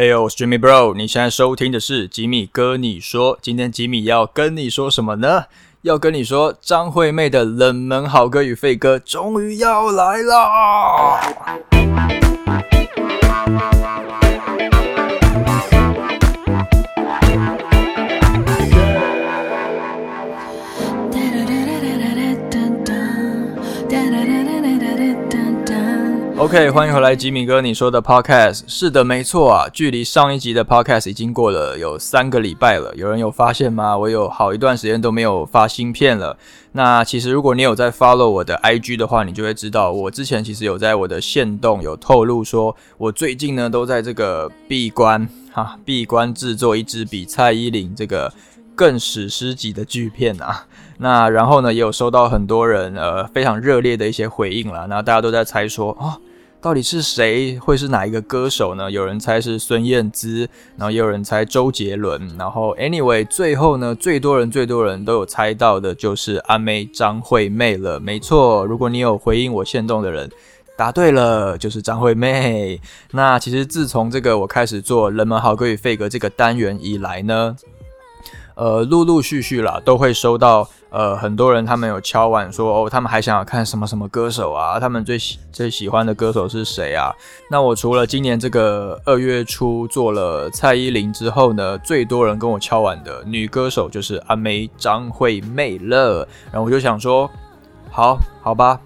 哎呦，我是 Jimmy Bro，你现在收听的是吉米哥你说。今天吉米要跟你说什么呢？要跟你说张惠妹的冷门好歌与废歌终于要来啦！OK，欢迎回来，吉米哥，你说的 Podcast 是的，没错啊。距离上一集的 Podcast 已经过了有三个礼拜了，有人有发现吗？我有好一段时间都没有发新片了。那其实如果你有在 follow 我的 IG 的话，你就会知道，我之前其实有在我的线动有透露说，我最近呢都在这个闭关哈，闭关制作一支比蔡依林这个更史诗级的巨片啊。那然后呢，也有收到很多人呃非常热烈的一些回应了，那大家都在猜说啊。到底是谁会是哪一个歌手呢？有人猜是孙燕姿，然后也有人猜周杰伦，然后 anyway 最后呢，最多人最多人都有猜到的就是阿妹张惠妹了。没错，如果你有回应我现动的人，答对了，就是张惠妹。那其实自从这个我开始做人们好歌与废歌这个单元以来呢，呃，陆陆续续啦，都会收到。呃，很多人他们有敲碗说，哦，他们还想要看什么什么歌手啊？他们最喜最喜欢的歌手是谁啊？那我除了今年这个二月初做了蔡依林之后呢，最多人跟我敲碗的女歌手就是阿妹张惠妹了。然后我就想说，好好吧。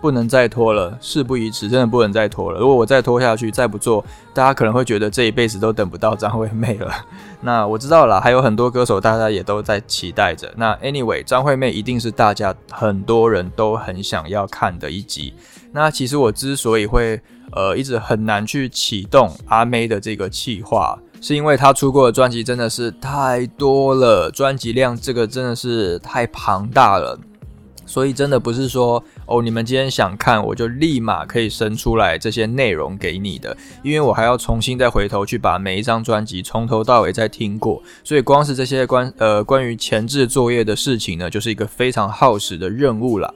不能再拖了，事不宜迟，真的不能再拖了。如果我再拖下去，再不做，大家可能会觉得这一辈子都等不到张惠妹了。那我知道了，还有很多歌手，大家也都在期待着。那 anyway，张惠妹一定是大家很多人都很想要看的一集。那其实我之所以会呃一直很难去启动阿妹的这个企划，是因为她出过的专辑真的是太多了，专辑量这个真的是太庞大了。所以真的不是说哦，你们今天想看，我就立马可以生出来这些内容给你的，因为我还要重新再回头去把每一张专辑从头到尾再听过，所以光是这些关呃关于前置作业的事情呢，就是一个非常耗时的任务啦。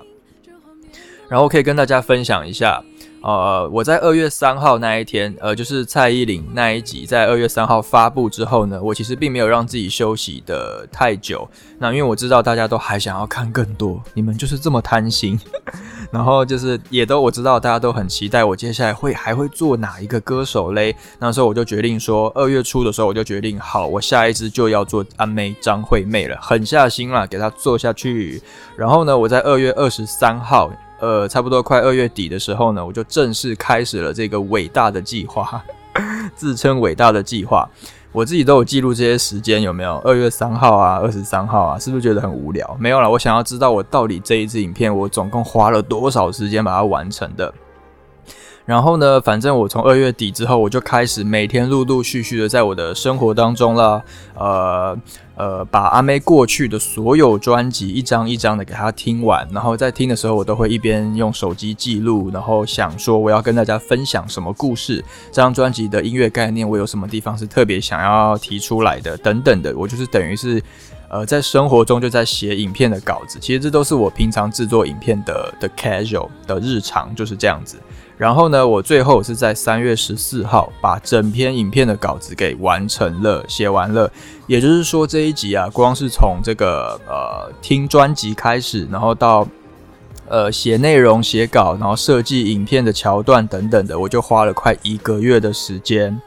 然后可以跟大家分享一下。呃，我在二月三号那一天，呃，就是蔡依林那一集，在二月三号发布之后呢，我其实并没有让自己休息的太久。那因为我知道大家都还想要看更多，你们就是这么贪心。然后就是也都我知道大家都很期待我接下来会还会做哪一个歌手嘞。那时候我就决定说，二月初的时候我就决定，好，我下一支就要做阿妹张惠妹了，狠下心了，给她做下去。然后呢，我在二月二十三号。呃，差不多快二月底的时候呢，我就正式开始了这个伟大的计划，自称伟大的计划。我自己都有记录这些时间，有没有？二月三号啊，二十三号啊，是不是觉得很无聊？没有了，我想要知道我到底这一支影片，我总共花了多少时间把它完成的。然后呢，反正我从二月底之后，我就开始每天陆陆续续的在我的生活当中了，呃呃，把阿妹过去的所有专辑一张一张的给她听完，然后在听的时候，我都会一边用手机记录，然后想说我要跟大家分享什么故事，这张专辑的音乐概念，我有什么地方是特别想要提出来的，等等的，我就是等于是，呃，在生活中就在写影片的稿子，其实这都是我平常制作影片的的 casual 的日常，就是这样子。然后呢，我最后是在三月十四号把整篇影片的稿子给完成了，写完了。也就是说，这一集啊，光是从这个呃听专辑开始，然后到呃写内容、写稿，然后设计影片的桥段等等的，我就花了快一个月的时间。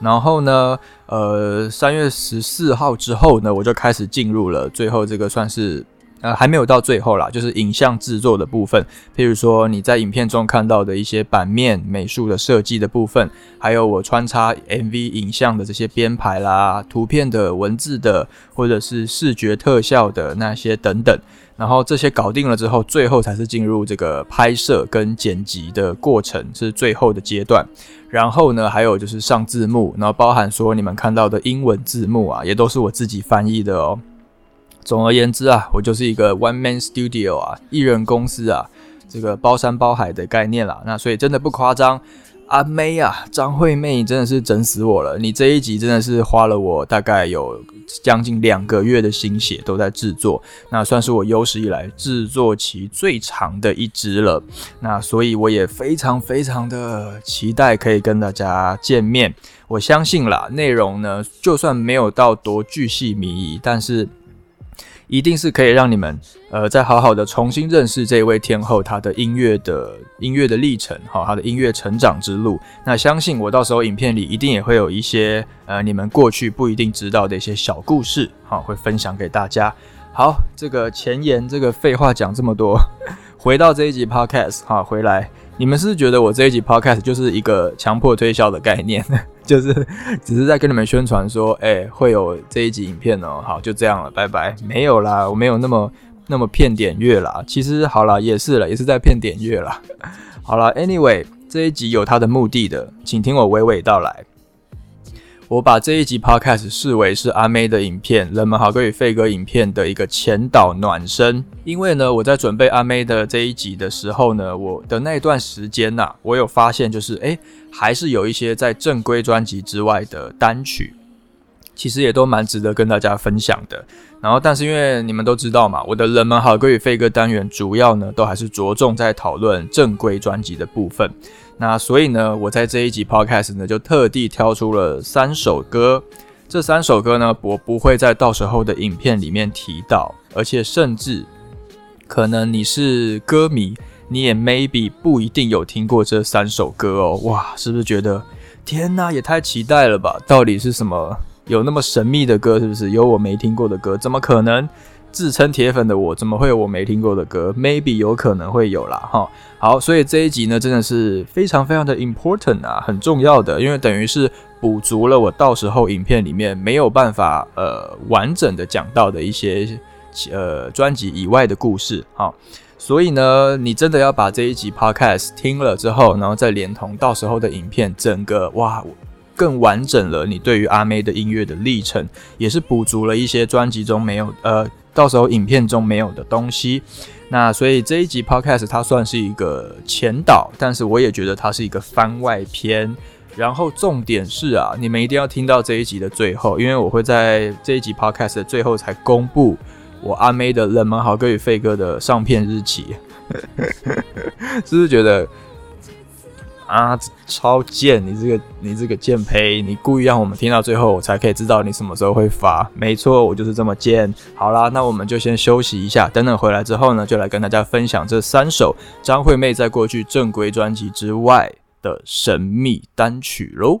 然后呢，呃，三月十四号之后呢，我就开始进入了最后这个算是。呃，还没有到最后啦，就是影像制作的部分，譬如说你在影片中看到的一些版面美术的设计的部分，还有我穿插 MV 影像的这些编排啦，图片的文字的，或者是视觉特效的那些等等，然后这些搞定了之后，最后才是进入这个拍摄跟剪辑的过程，是最后的阶段。然后呢，还有就是上字幕，然后包含说你们看到的英文字幕啊，也都是我自己翻译的哦。总而言之啊，我就是一个 one man studio 啊，艺人公司啊，这个包山包海的概念啦。那所以真的不夸张，阿妹啊，张惠妹真的是整死我了。你这一集真的是花了我大概有将近两个月的心血都在制作，那算是我有史以来制作期最长的一支了。那所以我也非常非常的期待可以跟大家见面。我相信啦，内容呢，就算没有到多巨细靡遗，但是。一定是可以让你们，呃，再好好的重新认识这位天后，她的音乐的音乐的历程，哈，她的音乐成长之路。那相信我，到时候影片里一定也会有一些，呃，你们过去不一定知道的一些小故事，哈，会分享给大家。好，这个前言，这个废话讲这么多，回到这一集 podcast，哈，回来，你们是觉得我这一集 podcast 就是一个强迫推销的概念？就是只是在跟你们宣传说，哎，会有这一集影片哦。好，就这样了，拜拜。没有啦，我没有那么那么骗点阅啦。其实好了，也是了，也是在骗点阅啦。好了，Anyway，这一集有它的目的的，请听我娓娓道来。我把这一集 Podcast 视为是阿妹的影片，人们好哥与费哥影片的一个前导暖身。因为呢，我在准备阿妹的这一集的时候呢，我的那一段时间呐，我有发现，就是诶，还是有一些在正规专辑之外的单曲，其实也都蛮值得跟大家分享的。然后，但是因为你们都知道嘛，我的人们好哥与费哥单元主要呢，都还是着重在讨论正规专辑的部分。那所以呢，我在这一集 podcast 呢，就特地挑出了三首歌。这三首歌呢，我不会在到时候的影片里面提到，而且甚至可能你是歌迷，你也 maybe 不一定有听过这三首歌哦。哇，是不是觉得天哪，也太期待了吧？到底是什么？有那么神秘的歌？是不是有我没听过的歌？怎么可能？自称铁粉的我，怎么会有我没听过的歌？Maybe 有可能会有啦，哈。好，所以这一集呢，真的是非常非常的 important 啊，很重要的，因为等于是补足了我到时候影片里面没有办法呃完整的讲到的一些呃专辑以外的故事，哈。所以呢，你真的要把这一集 podcast 听了之后，然后再连同到时候的影片，整个哇。更完整了，你对于阿妹的音乐的历程，也是补足了一些专辑中没有，呃，到时候影片中没有的东西。那所以这一集 podcast 它算是一个前导，但是我也觉得它是一个番外篇。然后重点是啊，你们一定要听到这一集的最后，因为我会在这一集 podcast 的最后才公布我阿妹的冷门好歌与废歌的上片日期。是不是觉得？啊，超贱！你这个，你这个贱胚，你故意让我们听到最后，我才可以知道你什么时候会发。没错，我就是这么贱。好啦，那我们就先休息一下，等等回来之后呢，就来跟大家分享这三首张惠妹在过去正规专辑之外的神秘单曲喽。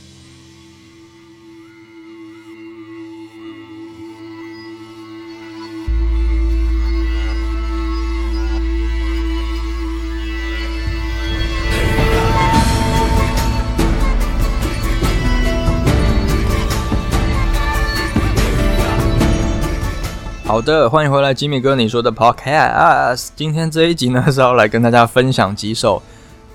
好的，欢迎回来，吉米哥，你说的 Podcast。今天这一集呢是要来跟大家分享几首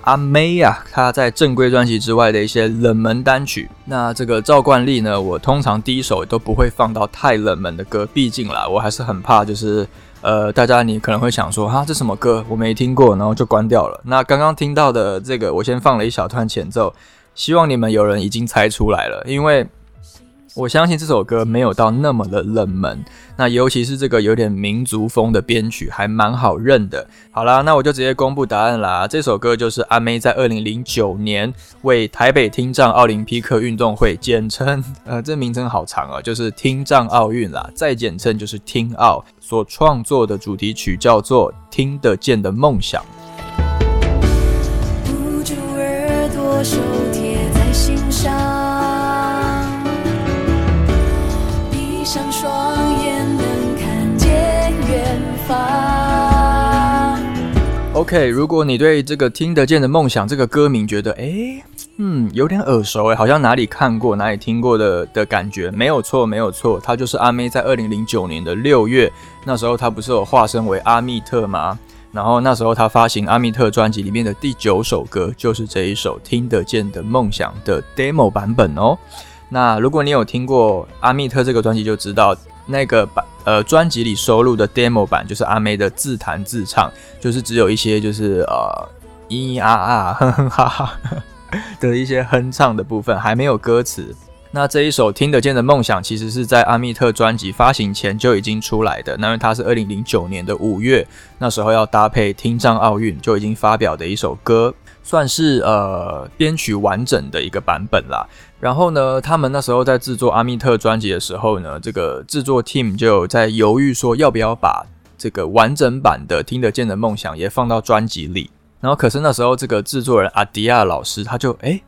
阿妹啊，她在正规专辑之外的一些冷门单曲。那这个照惯例呢，我通常第一首都不会放到太冷门的歌，毕竟啦，我还是很怕，就是呃，大家你可能会想说，哈，这什么歌我没听过，然后就关掉了。那刚刚听到的这个，我先放了一小段前奏，希望你们有人已经猜出来了，因为。我相信这首歌没有到那么的冷门，那尤其是这个有点民族风的编曲，还蛮好认的。好啦，那我就直接公布答案啦。这首歌就是阿妹在二零零九年为台北听障奥林匹克运动会，简称呃，这名称好长啊，就是听障奥运啦，再简称就是听奥所创作的主题曲，叫做《听得见的梦想》。住耳朵，OK，如果你对这个听得见的梦想这个歌名觉得，哎，嗯，有点耳熟，哎，好像哪里看过，哪里听过的的感觉，没有错，没有错，它就是阿妹在二零零九年的六月，那时候她不是有化身为阿密特吗？然后那时候她发行阿密特专辑里面的第九首歌，就是这一首听得见的梦想的 demo 版本哦。那如果你有听过阿密特这个专辑，就知道。那个版呃专辑里收录的 demo 版就是阿妹的自弹自唱，就是只有一些就是呃咿咿啊啊哼哼哈哈 的一些哼唱的部分，还没有歌词。那这一首听得见的梦想，其实是在阿密特专辑发行前就已经出来的。那因为它是二零零九年的五月，那时候要搭配听障奥运就已经发表的一首歌，算是呃编曲完整的一个版本啦。然后呢，他们那时候在制作阿密特专辑的时候呢，这个制作 team 就在犹豫说要不要把这个完整版的听得见的梦想也放到专辑里。然后可是那时候这个制作人阿迪亚老师他就诶。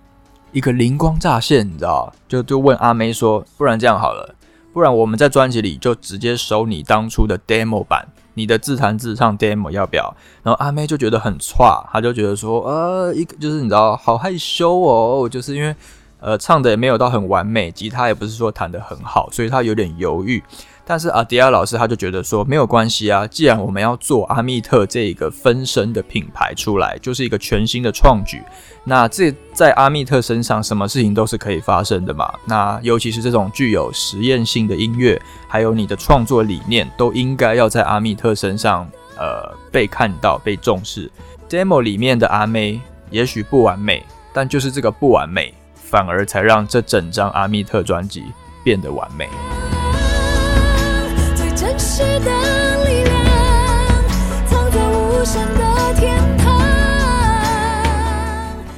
一个灵光乍现，你知道就就问阿妹说：“不然这样好了，不然我们在专辑里就直接收你当初的 demo 版，你的自弹自唱 demo 要不要？”然后阿妹就觉得很差，他就觉得说：“呃，一个就是你知道，好害羞哦，就是因为呃唱的也没有到很完美，吉他也不是说弹的很好，所以他有点犹豫。”但是阿迪亚老师他就觉得说没有关系啊，既然我们要做阿密特这一个分身的品牌出来，就是一个全新的创举。那这在阿密特身上，什么事情都是可以发生的嘛。那尤其是这种具有实验性的音乐，还有你的创作理念，都应该要在阿密特身上呃被看到、被重视。Demo 里面的阿妹也许不完美，但就是这个不完美，反而才让这整张阿密特专辑变得完美。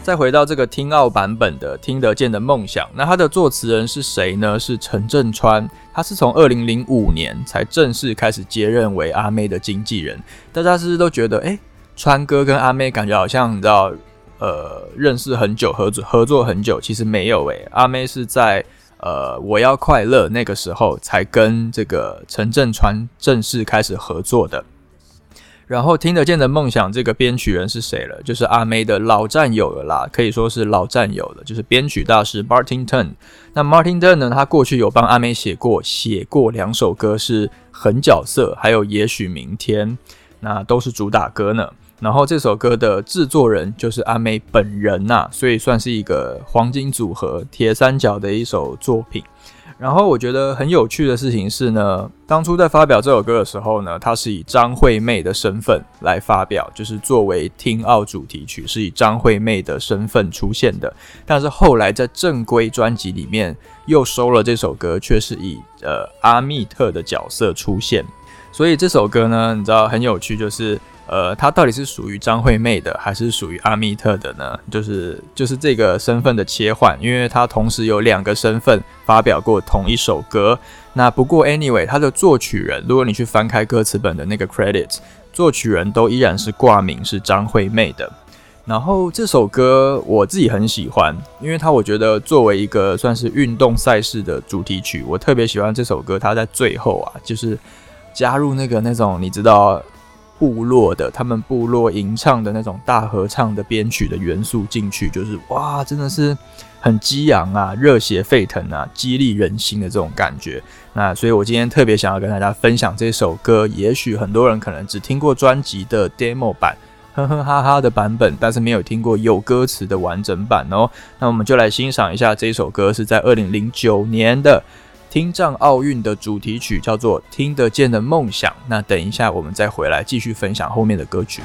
再回到这个听奥版本的《听得见的梦想》，那它的作词人是谁呢？是陈振川，他是从二零零五年才正式开始接任为阿妹的经纪人。大家是不是都觉得，哎，川哥跟阿妹感觉好像你知道，呃，认识很久，合作合作很久？其实没有，诶，阿妹是在。呃，我要快乐，那个时候才跟这个陈振川正式开始合作的。然后听得见的梦想，这个编曲人是谁了？就是阿妹的老战友了啦，可以说是老战友了，就是编曲大师 Martin Turn。那 Martin Turn 呢，他过去有帮阿妹写过写过两首歌，是《狠角色》还有《也许明天》，那都是主打歌呢。然后这首歌的制作人就是阿妹本人呐，所以算是一个黄金组合铁三角的一首作品。然后我觉得很有趣的事情是呢，当初在发表这首歌的时候呢，他是以张惠妹的身份来发表，就是作为听奥主题曲，是以张惠妹的身份出现的。但是后来在正规专辑里面又收了这首歌，却是以呃阿密特的角色出现。所以这首歌呢，你知道很有趣，就是。呃，他到底是属于张惠妹的，还是属于阿密特的呢？就是就是这个身份的切换，因为他同时有两个身份发表过同一首歌。那不过，anyway，他的作曲人，如果你去翻开歌词本的那个 credit，作曲人都依然是挂名是张惠妹的。然后这首歌我自己很喜欢，因为它我觉得作为一个算是运动赛事的主题曲，我特别喜欢这首歌。它在最后啊，就是加入那个那种你知道。部落的他们部落吟唱的那种大合唱的编曲的元素进去，就是哇，真的是很激昂啊，热血沸腾啊，激励人心的这种感觉。那所以我今天特别想要跟大家分享这首歌。也许很多人可能只听过专辑的 demo 版，呵呵哈哈的版本，但是没有听过有歌词的完整版哦。那我们就来欣赏一下这首歌，是在二零零九年的。听障奥运的主题曲叫做《听得见的梦想》。那等一下，我们再回来继续分享后面的歌曲。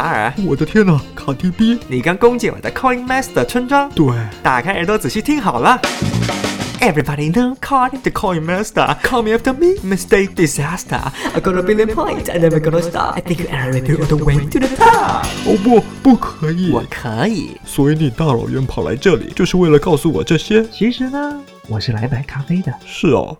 达尔，我的天哪，卡迪 B，你刚攻进我的 Coin Master 村庄。对，打开耳朵仔细听好了。Everybody know Cardi the coin master. Call me after me, mistake disaster. I got a billion points, I never gonna stop. I think I already all the way to the top. 哦不，不可以。我可以。所以你大老远跑来这里，就是为了告诉我这些？其实呢，我是来买咖啡的。是哦。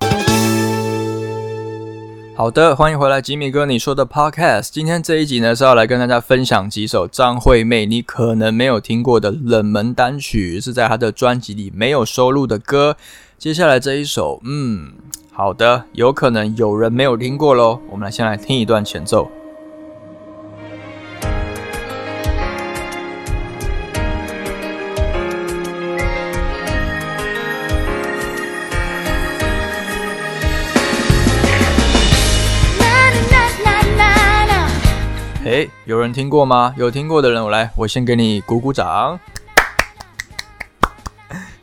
好的，欢迎回来，吉米哥，你说的 Podcast。今天这一集呢是要来跟大家分享几首张惠妹你可能没有听过的冷门单曲，是在她的专辑里没有收录的歌。接下来这一首，嗯，好的，有可能有人没有听过喽。我们来先来听一段前奏。有人听过吗？有听过的人，我来，我先给你鼓鼓掌。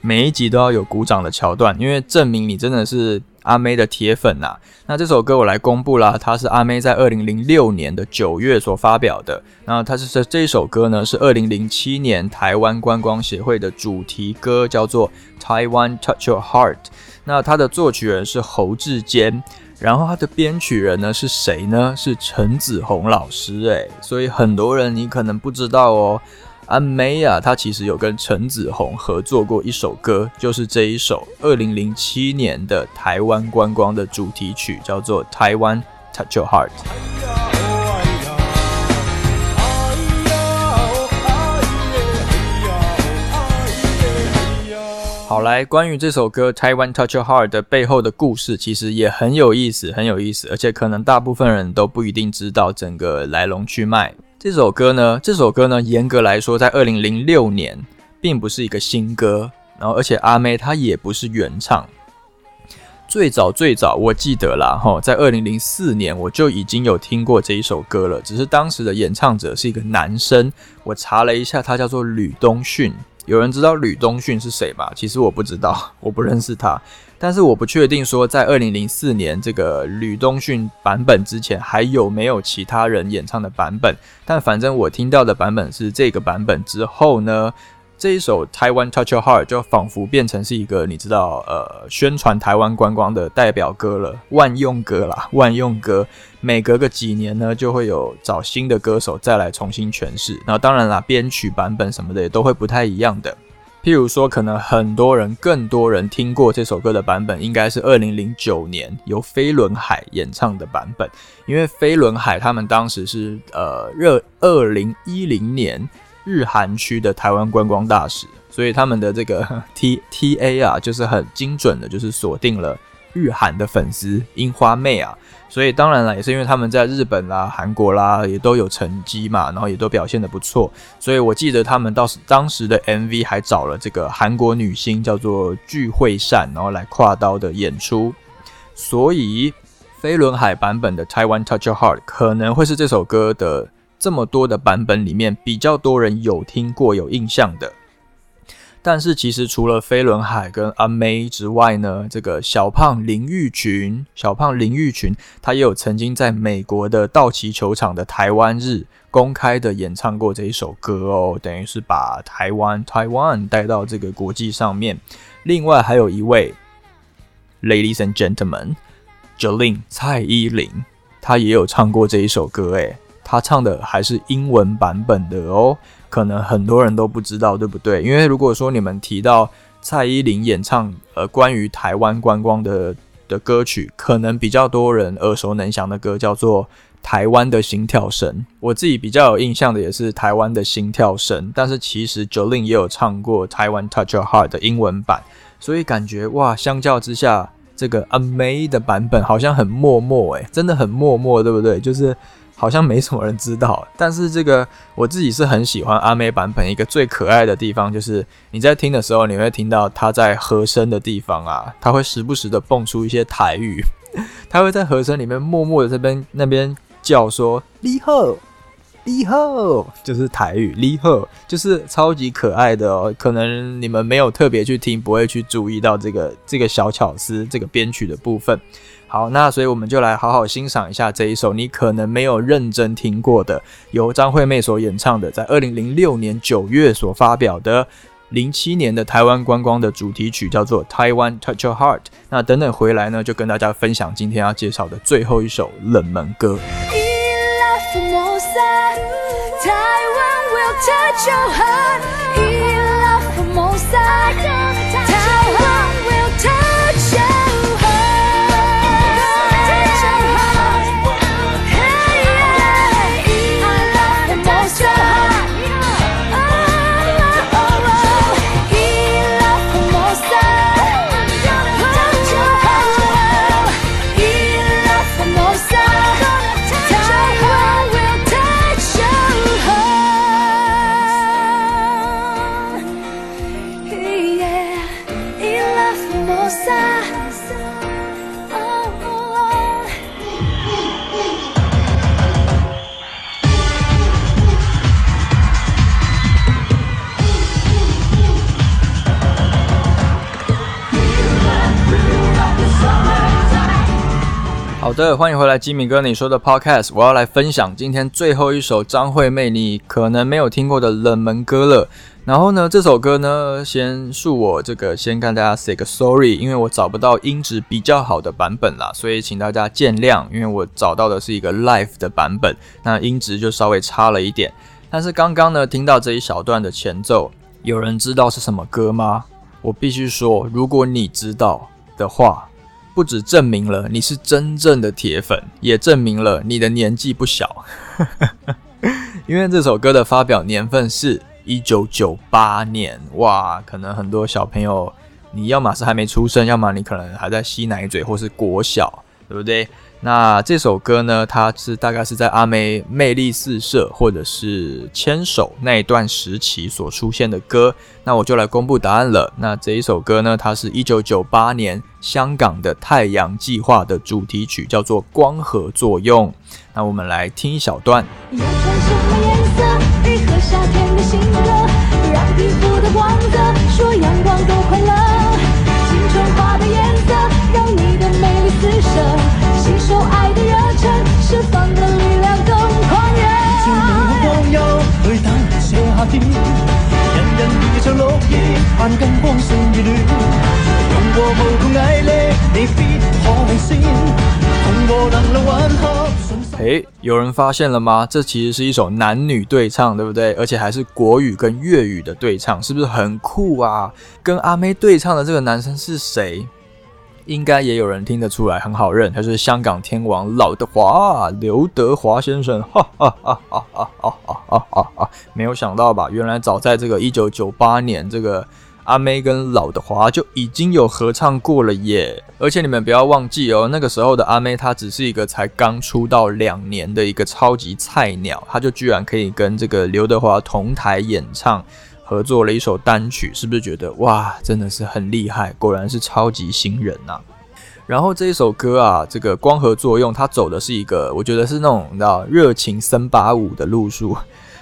每一集都要有鼓掌的桥段，因为证明你真的是阿妹的铁粉呐。那这首歌我来公布啦，它是阿妹在二零零六年的九月所发表的。那它是这这一首歌呢，是二零零七年台湾观光协会的主题歌，叫做《Taiwan Touch Your Heart》。那它的作曲人是侯志坚。然后他的编曲人呢是谁呢？是陈子红老师诶，所以很多人你可能不知道哦。阿妹啊，她其实有跟陈子红合作过一首歌，就是这一首二零零七年的台湾观光的主题曲，叫做《台湾 Touch Your Heart》。好，来，关于这首歌《Taiwan Touch Your Heart》的背后的故事，其实也很有意思，很有意思，而且可能大部分人都不一定知道整个来龙去脉。这首歌呢，这首歌呢，严格来说，在二零零六年并不是一个新歌，然后而且阿妹她也不是原唱。最早最早，我记得啦，哈，在二零零四年我就已经有听过这一首歌了，只是当时的演唱者是一个男生，我查了一下，他叫做吕东迅。有人知道吕东旭是谁吗？其实我不知道，我不认识他。但是我不确定说，在二零零四年这个吕东旭版本之前，还有没有其他人演唱的版本。但反正我听到的版本是这个版本之后呢。这一首《台湾 Touch Your Heart》就仿佛变成是一个你知道，呃，宣传台湾观光的代表歌了，万用歌啦，万用歌。每隔个几年呢，就会有找新的歌手再来重新诠释。那当然啦，编曲版本什么的也都会不太一样的。譬如说，可能很多人、更多人听过这首歌的版本，应该是二零零九年由飞轮海演唱的版本，因为飞轮海他们当时是呃热二零一零年。日韩区的台湾观光大使，所以他们的这个 T T A 啊，就是很精准的，就是锁定了日韩的粉丝樱花妹啊。所以当然了，也是因为他们在日本啦、韩国啦也都有成绩嘛，然后也都表现的不错。所以我记得他们到当时的 M V 还找了这个韩国女星叫做具惠善，然后来跨刀的演出。所以飞轮海版本的 Taiwan Touch Your Heart 可能会是这首歌的。这么多的版本里面，比较多人有听过、有印象的。但是其实除了飞轮海跟阿妹之外呢，这个小胖林玉群，小胖林玉群，他也有曾经在美国的道奇球场的台湾日公开的演唱过这一首歌哦，等于是把台湾台湾带到这个国际上面。另外还有一位，Ladies and Gentlemen，Jolin 蔡依林，她也有唱过这一首歌，诶。他唱的还是英文版本的哦，可能很多人都不知道，对不对？因为如果说你们提到蔡依林演唱呃关于台湾观光的的歌曲，可能比较多人耳熟能详的歌叫做《台湾的心跳声》。我自己比较有印象的也是《台湾的心跳声》，但是其实 Jolin 也有唱过《台湾 Touch Your Heart》的英文版，所以感觉哇，相较之下，这个阿妹的版本好像很默默诶，真的很默默，对不对？就是。好像没什么人知道，但是这个我自己是很喜欢阿妹版本。一个最可爱的地方就是你在听的时候，你会听到她在和声的地方啊，她会时不时的蹦出一些台语，她会在和声里面默默的这边那边叫说“李贺，李贺”，就是台语“李贺”，就是超级可爱的哦。可能你们没有特别去听，不会去注意到这个这个小巧思，这个编曲的部分。好，那所以我们就来好好欣赏一下这一首你可能没有认真听过的，由张惠妹所演唱的，在二零零六年九月所发表的《零七年的台湾观光的主题曲，叫做《Taiwan Touch Your Heart》。那等等回来呢，就跟大家分享今天要介绍的最后一首冷门歌。欢迎回来，吉米哥，你说的 Podcast，我要来分享今天最后一首张惠妹你可能没有听过的冷门歌了。然后呢，这首歌呢，先恕我这个先跟大家 say 个 sorry，因为我找不到音质比较好的版本啦，所以请大家见谅，因为我找到的是一个 live 的版本，那音质就稍微差了一点。但是刚刚呢，听到这一小段的前奏，有人知道是什么歌吗？我必须说，如果你知道的话。不止证明了你是真正的铁粉，也证明了你的年纪不小。因为这首歌的发表年份是一九九八年，哇，可能很多小朋友，你要么是还没出生，要么你可能还在吸奶嘴或是国小，对不对？那这首歌呢？它是大概是在阿妹魅力四射或者是牵手那一段时期所出现的歌。那我就来公布答案了。那这一首歌呢？它是一九九八年香港的太阳计划的主题曲，叫做《光合作用》。那我们来听一小段。要穿什么颜色？配合夏天的性格，让皮肤的光泽，说阳诶，有人发现了吗？这其实是一首男女对唱，对不对？而且还是国语跟粤语的对唱，是不是很酷啊？跟阿妹对唱的这个男生是谁？应该也有人听得出来，很好认，他是香港天王老德华，刘德华先生。哈哈哈哈哈哈哈哈哈！没有想到吧？原来早在这个一九九八年，这个阿妹跟老德华就已经有合唱过了耶！而且你们不要忘记哦，那个时候的阿妹她只是一个才刚出道两年的一个超级菜鸟，她就居然可以跟这个刘德华同台演唱。合作了一首单曲，是不是觉得哇，真的是很厉害？果然是超级新人呐！然后这一首歌啊，这个光合作用，它走的是一个，我觉得是那种你知道热情森巴舞的路数。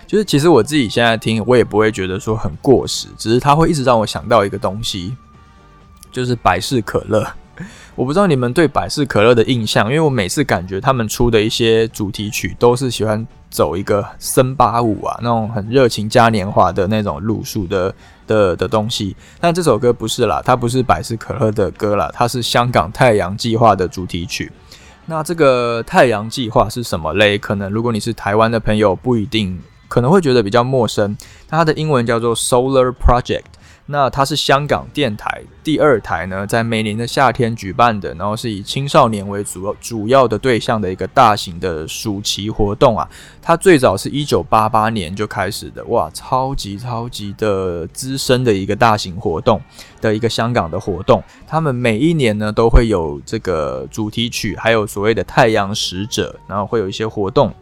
就是其实我自己现在听，我也不会觉得说很过时，只是它会一直让我想到一个东西，就是百事可乐。我不知道你们对百事可乐的印象，因为我每次感觉他们出的一些主题曲都是喜欢走一个森巴舞啊，那种很热情嘉年华的那种路数的的的东西。但这首歌不是啦，它不是百事可乐的歌啦，它是香港太阳计划的主题曲。那这个太阳计划是什么嘞？可能如果你是台湾的朋友，不一定可能会觉得比较陌生。那它的英文叫做 Solar Project。那它是香港电台第二台呢，在每年的夏天举办的，然后是以青少年为主主要的对象的一个大型的暑期活动啊。它最早是一九八八年就开始的，哇，超级超级的资深的一个大型活动的一个香港的活动。他们每一年呢都会有这个主题曲，还有所谓的太阳使者，然后会有一些活动。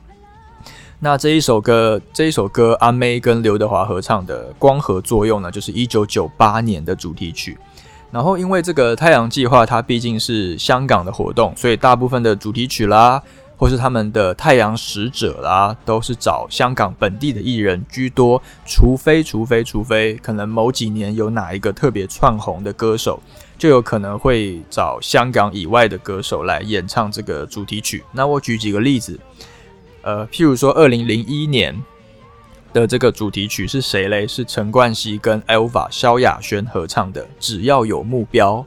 那这一首歌，这一首歌，阿妹跟刘德华合唱的《光合作用》呢，就是一九九八年的主题曲。然后，因为这个太阳计划，它毕竟是香港的活动，所以大部分的主题曲啦，或是他们的太阳使者啦，都是找香港本地的艺人居多。除非，除非，除非，可能某几年有哪一个特别窜红的歌手，就有可能会找香港以外的歌手来演唱这个主题曲。那我举几个例子。呃，譬如说，二零零一年，的这个主题曲是谁嘞？是陈冠希跟 Elva 萧亚轩合唱的《只要有目标》，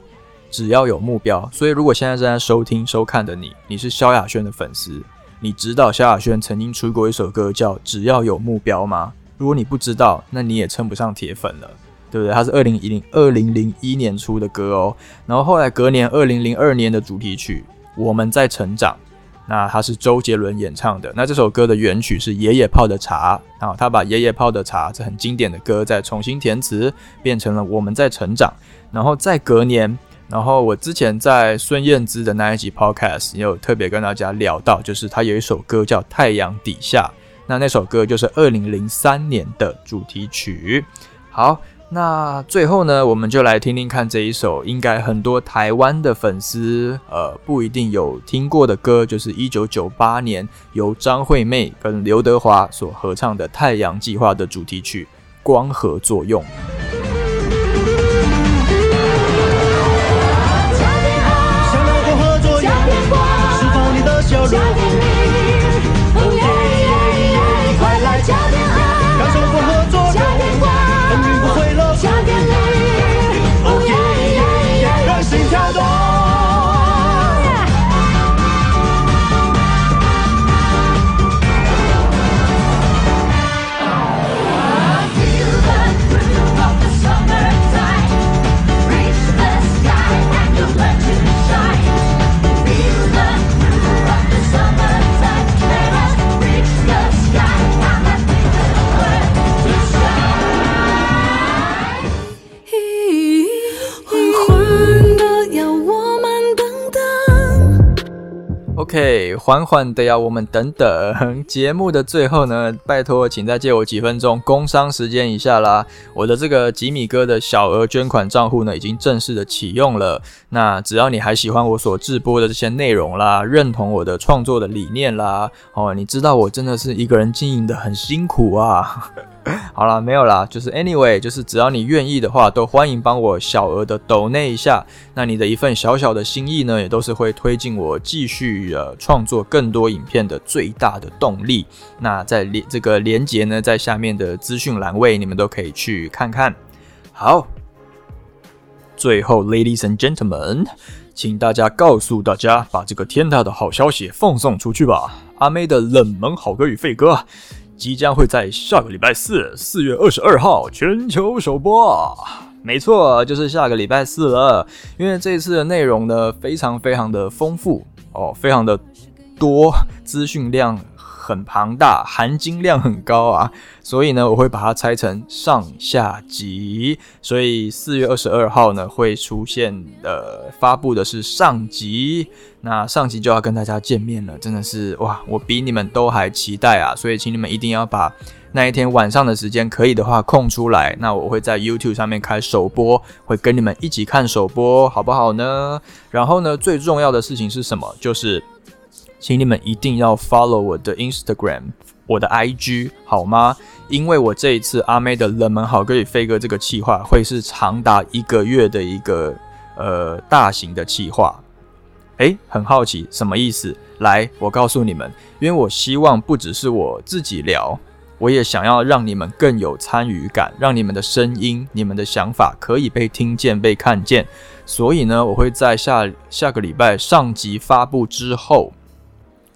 只要有目标。所以如果现在正在收听收看的你，你是萧亚轩的粉丝，你知道萧亚轩曾经出过一首歌叫《只要有目标》吗？如果你不知道，那你也称不上铁粉了，对不对？它是二零一零二零零一年出的歌哦，然后后来隔年二零零二年的主题曲《我们在成长》。那它是周杰伦演唱的。那这首歌的原曲是爷爷泡的茶啊，他把爷爷泡的茶这很经典的歌再重新填词，变成了我们在成长。然后在隔年，然后我之前在孙燕姿的那一集 podcast 也有特别跟大家聊到，就是他有一首歌叫《太阳底下》，那那首歌就是二零零三年的主题曲。好。那最后呢，我们就来听听看这一首应该很多台湾的粉丝呃不一定有听过的歌，就是一九九八年由张惠妹跟刘德华所合唱的《太阳计划》的主题曲《光合作用》。缓缓的呀，我们等等节目的最后呢，拜托，请再借我几分钟工商时间一下啦。我的这个吉米哥的小额捐款账户呢，已经正式的启用了。那只要你还喜欢我所直播的这些内容啦，认同我的创作的理念啦，哦，你知道我真的是一个人经营的很辛苦啊。好了，没有啦，就是 anyway，就是只要你愿意的话，都欢迎帮我小额的抖内一下。那你的一份小小的心意呢，也都是会推进我继续呃创作更多影片的最大的动力。那在连这个连接呢，在下面的资讯栏位，你们都可以去看看。好，最后，ladies and gentlemen，请大家告诉大家，把这个天大的好消息放送出去吧。阿妹的冷门好歌与废歌。即将会在下个礼拜四，四月二十二号全球首播。没错，就是下个礼拜四了。因为这一次的内容呢，非常非常的丰富哦，非常的多，资讯量。很庞大，含金量很高啊，所以呢，我会把它拆成上下集。所以四月二十二号呢，会出现呃发布的是上集，那上集就要跟大家见面了，真的是哇，我比你们都还期待啊！所以请你们一定要把那一天晚上的时间，可以的话空出来，那我会在 YouTube 上面开首播，会跟你们一起看首播，好不好呢？然后呢，最重要的事情是什么？就是。请你们一定要 follow 我的 Instagram，我的 IG 好吗？因为我这一次阿妹的冷门好歌与飞哥这个企划会是长达一个月的一个呃大型的企划。诶，很好奇什么意思？来，我告诉你们，因为我希望不只是我自己聊，我也想要让你们更有参与感，让你们的声音、你们的想法可以被听见、被看见。所以呢，我会在下下个礼拜上集发布之后。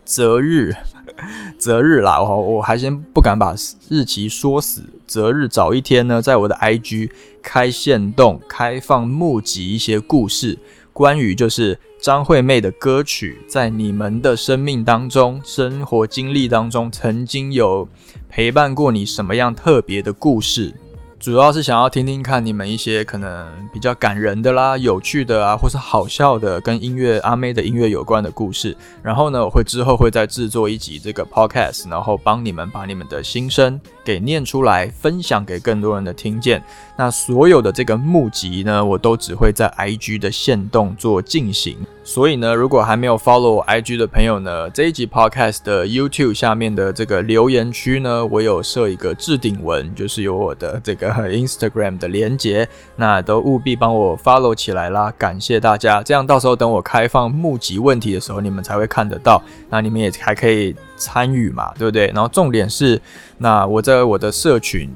择日，择日啦！我我还先不敢把日期说死。择日早一天呢，在我的 IG 开线动，开放募集一些故事，关于就是张惠妹的歌曲，在你们的生命当中、生活经历当中，曾经有陪伴过你什么样特别的故事。主要是想要听听看你们一些可能比较感人的啦、有趣的啊，或是好笑的，跟音乐阿妹的音乐有关的故事。然后呢，我会之后会再制作一集这个 podcast，然后帮你们把你们的心声给念出来，分享给更多人的听见。那所有的这个募集呢，我都只会在 IG 的线动做进行。所以呢，如果还没有 follow 我 IG 的朋友呢，这一集 podcast 的 YouTube 下面的这个留言区呢，我有设一个置顶文，就是有我的这个。和 Instagram 的连接，那都务必帮我 follow 起来啦，感谢大家。这样到时候等我开放募集问题的时候，你们才会看得到，那你们也还可以参与嘛，对不对？然后重点是，那我在我的社群。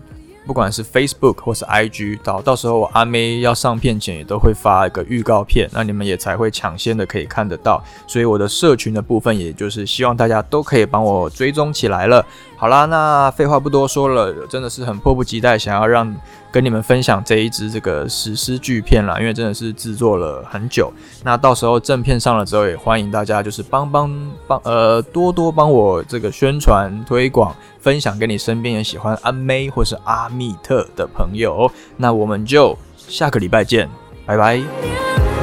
不管是 Facebook 或是 IG，到到时候我阿妹要上片前也都会发一个预告片，那你们也才会抢先的可以看得到。所以我的社群的部分，也就是希望大家都可以帮我追踪起来了。好啦，那废话不多说了，真的是很迫不及待想要让跟你们分享这一支这个史诗巨片啦，因为真的是制作了很久。那到时候正片上了之后，也欢迎大家就是帮帮帮呃多多帮我这个宣传推广，分享给你身边也喜欢阿妹或是阿密特的朋友。那我们就下个礼拜见，拜拜。